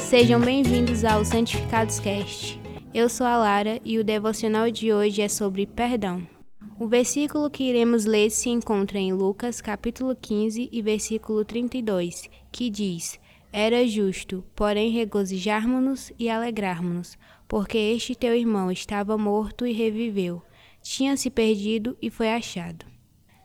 Sejam bem-vindos ao Santificados Cast. Eu sou a Lara e o devocional de hoje é sobre perdão. O versículo que iremos ler se encontra em Lucas, capítulo 15 e versículo 32, que diz: Era justo, porém regozijarmo-nos e alegrarmo-nos, porque este teu irmão estava morto e reviveu, tinha se perdido e foi achado.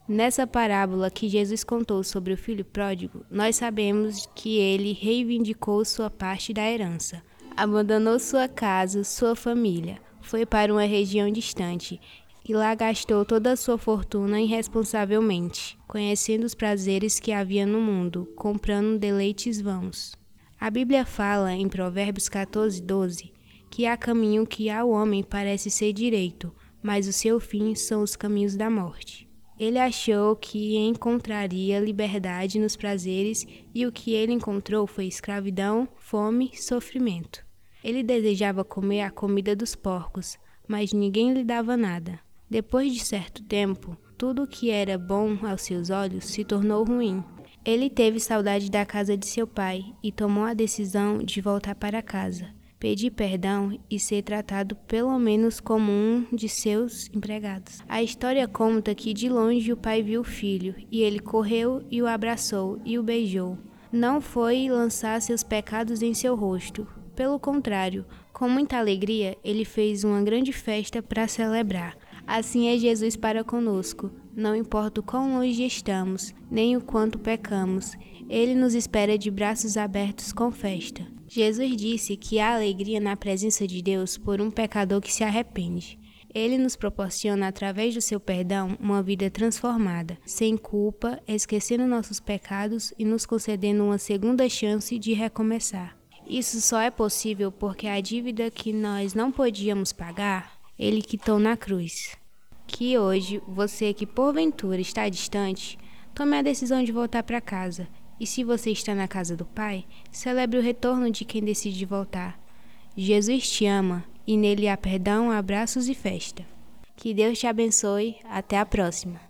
Nessa parábola que Jesus contou sobre o filho pródigo, nós sabemos que ele reivindicou sua parte da herança, abandonou sua casa, sua família, foi para uma região distante e lá gastou toda a sua fortuna irresponsavelmente, conhecendo os prazeres que havia no mundo, comprando deleites vãos. A Bíblia fala em Provérbios 14, 12 que há caminho que ao homem parece ser direito, mas o seu fim são os caminhos da morte. Ele achou que encontraria liberdade nos prazeres e o que ele encontrou foi escravidão, fome, sofrimento. Ele desejava comer a comida dos porcos, mas ninguém lhe dava nada. Depois de certo tempo, tudo o que era bom aos seus olhos se tornou ruim. Ele teve saudade da casa de seu pai e tomou a decisão de voltar para casa pedir perdão e ser tratado pelo menos como um de seus empregados. A história conta que de longe o pai viu o filho e ele correu e o abraçou e o beijou. Não foi lançar seus pecados em seu rosto. Pelo contrário, com muita alegria, ele fez uma grande festa para celebrar. Assim é Jesus para conosco. Não importa o quão longe estamos, nem o quanto pecamos, ele nos espera de braços abertos com festa. Jesus disse que há alegria na presença de Deus por um pecador que se arrepende. Ele nos proporciona, através do seu perdão, uma vida transformada, sem culpa, esquecendo nossos pecados e nos concedendo uma segunda chance de recomeçar. Isso só é possível porque a dívida que nós não podíamos pagar, ele quitou na cruz. Que hoje, você que porventura está distante, tome a decisão de voltar para casa e se você está na casa do Pai, celebre o retorno de quem decide voltar. Jesus te ama e nele há perdão, abraços e festa. Que Deus te abençoe. Até a próxima.